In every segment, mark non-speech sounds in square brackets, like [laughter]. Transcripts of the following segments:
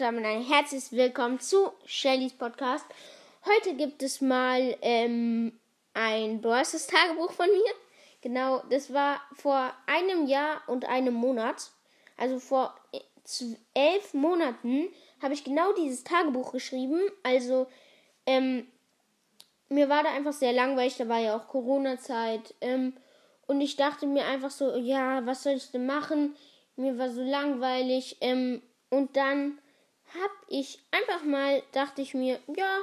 und damit ein herzliches Willkommen zu Shellys Podcast. Heute gibt es mal ähm, ein Brawlers Tagebuch von mir. Genau, das war vor einem Jahr und einem Monat. Also vor elf Monaten habe ich genau dieses Tagebuch geschrieben. Also, ähm, mir war da einfach sehr langweilig. Da war ja auch Corona-Zeit. Ähm, und ich dachte mir einfach so, ja, was soll ich denn machen? Mir war so langweilig. Ähm, und dann hab ich einfach mal, dachte ich mir, ja,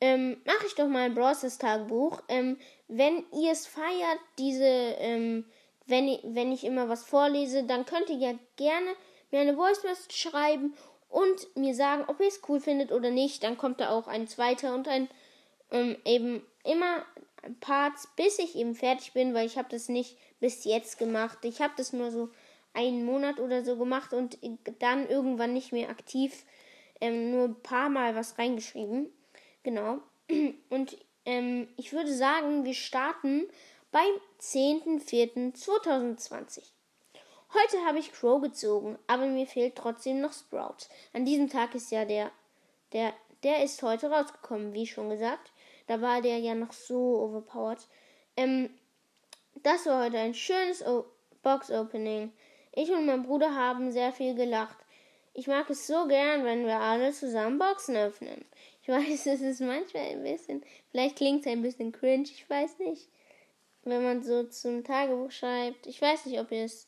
ähm, mache ich doch mal ein Browsers Tagebuch. Ähm, wenn ihr es feiert, diese, ähm, wenn, ich, wenn ich immer was vorlese, dann könnt ihr ja gerne mir eine Voice Message schreiben und mir sagen, ob ihr es cool findet oder nicht. Dann kommt da auch ein zweiter und ein ähm, eben immer Parts, bis ich eben fertig bin, weil ich habe das nicht bis jetzt gemacht. Ich habe das nur so einen Monat oder so gemacht und dann irgendwann nicht mehr aktiv, ähm, nur ein paar Mal was reingeschrieben. Genau. [clears throat] Und ähm, ich würde sagen, wir starten beim 10.04.2020. Heute habe ich Crow gezogen, aber mir fehlt trotzdem noch Sprout. An diesem Tag ist ja der, der, der ist heute rausgekommen, wie schon gesagt. Da war der ja noch so overpowered. Ähm, das war heute ein schönes o Box-Opening. Ich und mein Bruder haben sehr viel gelacht. Ich mag es so gern, wenn wir alle zusammen Boxen öffnen. Ich [laughs] weiß, es ist manchmal ein bisschen, vielleicht klingt es ein bisschen cringe, ich weiß nicht. Wenn man so zum Tagebuch schreibt. Ich weiß nicht, ob ihr es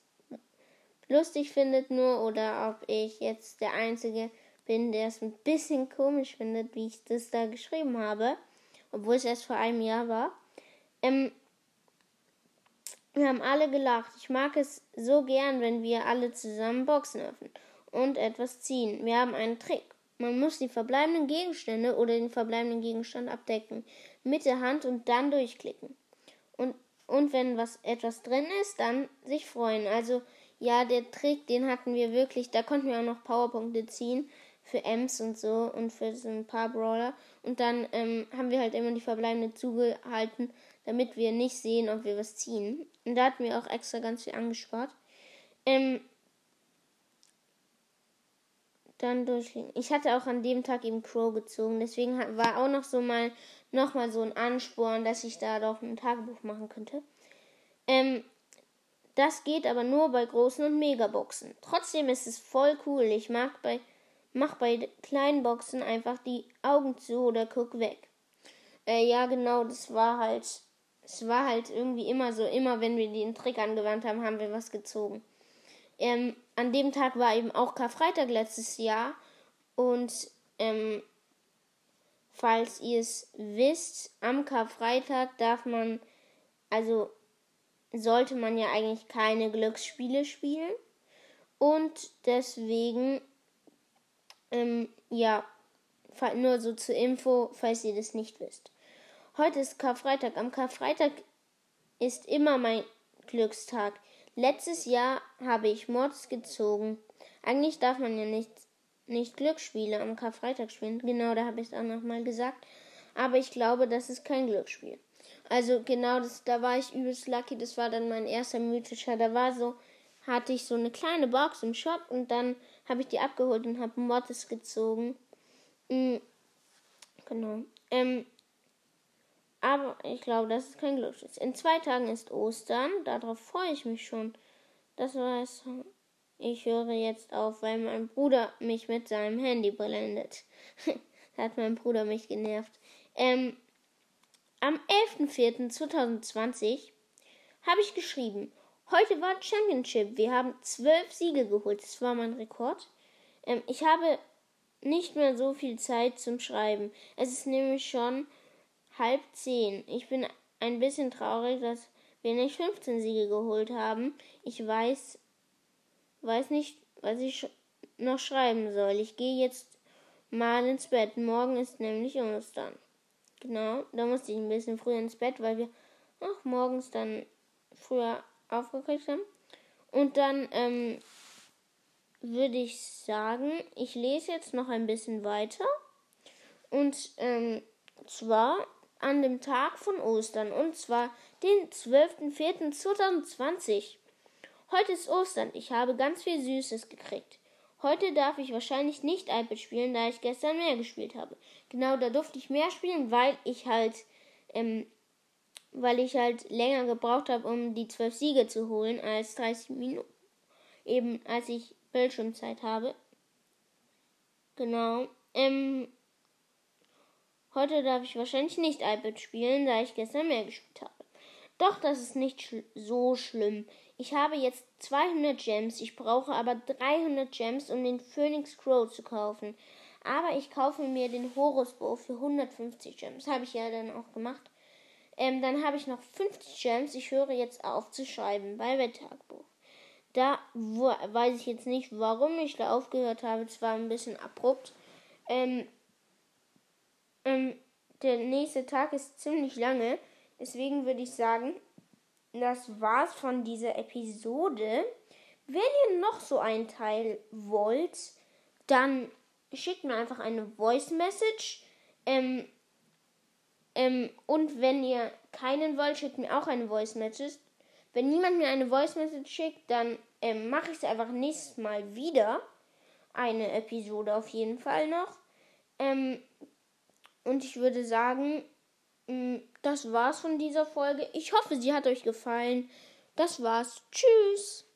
lustig findet nur oder ob ich jetzt der Einzige bin, der es ein bisschen komisch findet, wie ich das da geschrieben habe. Obwohl es erst vor einem Jahr war. Ähm, wir haben alle gelacht. Ich mag es so gern, wenn wir alle zusammen Boxen öffnen und etwas ziehen. Wir haben einen Trick. Man muss die verbleibenden Gegenstände oder den verbleibenden Gegenstand abdecken mit der Hand und dann durchklicken. Und, und wenn was etwas drin ist, dann sich freuen. Also ja, der Trick, den hatten wir wirklich. Da konnten wir auch noch Powerpunkte ziehen für Ems und so und für so ein paar Brawler. Und dann ähm, haben wir halt immer die verbleibenden zugehalten damit wir nicht sehen, ob wir was ziehen. Und da hatten wir auch extra ganz viel angespart. Ähm, dann durchgehen. Ich hatte auch an dem Tag eben Crow gezogen, deswegen war auch noch so mal noch mal so ein Ansporn, dass ich da doch ein Tagebuch machen könnte. Ähm, das geht aber nur bei großen und Megaboxen. Trotzdem ist es voll cool. Ich mag bei mach bei kleinen Boxen einfach die Augen zu oder guck weg. Äh, ja, genau, das war halt es war halt irgendwie immer so, immer wenn wir den Trick angewandt haben, haben wir was gezogen. Ähm, an dem Tag war eben auch Karfreitag letztes Jahr und ähm, falls ihr es wisst, am Karfreitag darf man, also sollte man ja eigentlich keine Glücksspiele spielen und deswegen, ähm, ja, nur so zur Info, falls ihr das nicht wisst. Heute ist Karfreitag. Am Karfreitag ist immer mein Glückstag. Letztes Jahr habe ich Mods gezogen. Eigentlich darf man ja nicht, nicht Glücksspiele am Karfreitag spielen. Genau, da habe ich es auch nochmal gesagt. Aber ich glaube, das ist kein Glücksspiel. Also genau, das, da war ich übelst lucky. Das war dann mein erster mythischer. Da war so, hatte ich so eine kleine Box im Shop und dann habe ich die abgeholt und habe Mods gezogen. Mhm. Genau. Ähm, aber ich glaube, das ist kein Glücksschiss. In zwei Tagen ist Ostern. Darauf freue ich mich schon. Das weiß ich höre jetzt auf, weil mein Bruder mich mit seinem Handy blendet. [laughs] hat mein Bruder mich genervt. Ähm, am 11.04.2020 habe ich geschrieben, heute war Championship. Wir haben zwölf Siege geholt. Das war mein Rekord. Ähm, ich habe nicht mehr so viel Zeit zum Schreiben. Es ist nämlich schon halb zehn. Ich bin ein bisschen traurig, dass wir nicht 15 Siege geholt haben. Ich weiß, weiß nicht, was ich noch schreiben soll. Ich gehe jetzt mal ins Bett. Morgen ist nämlich Ostern. Genau, da musste ich ein bisschen früher ins Bett, weil wir auch morgens dann früher aufgekriegt haben. Und dann ähm, würde ich sagen, ich lese jetzt noch ein bisschen weiter. Und ähm, zwar an dem Tag von Ostern, und zwar den 12.04.2020. Heute ist Ostern. Ich habe ganz viel Süßes gekriegt. Heute darf ich wahrscheinlich nicht iPad spielen, da ich gestern mehr gespielt habe. Genau, da durfte ich mehr spielen, weil ich halt, ähm, weil ich halt länger gebraucht habe, um die 12 Siege zu holen, als 30 Minuten, eben als ich Bildschirmzeit habe. Genau. Ähm, heute darf ich wahrscheinlich nicht iPad spielen, da ich gestern mehr gespielt habe. Doch, das ist nicht schl so schlimm. Ich habe jetzt 200 Gems, ich brauche aber 300 Gems, um den Phoenix Crow zu kaufen. Aber ich kaufe mir den Horus Bow für 150 Gems. Habe ich ja dann auch gemacht. Ähm, dann habe ich noch 50 Gems. Ich höre jetzt auf zu schreiben bei Wetttagbuch. Da weiß ich jetzt nicht, warum ich da aufgehört habe. Es war ein bisschen abrupt. Ähm, ähm, der nächste Tag ist ziemlich lange. Deswegen würde ich sagen, das war's von dieser Episode. Wenn ihr noch so einen Teil wollt, dann schickt mir einfach eine Voice Message. Ähm, ähm, und wenn ihr keinen wollt, schickt mir auch eine Voice Message. Wenn niemand mir eine Voice Message schickt, dann ähm, mache ich es einfach nächstes Mal wieder. Eine Episode auf jeden Fall noch. Und ich würde sagen, mm, das war's von dieser Folge. Ich hoffe, sie hat euch gefallen. Das war's. Tschüss.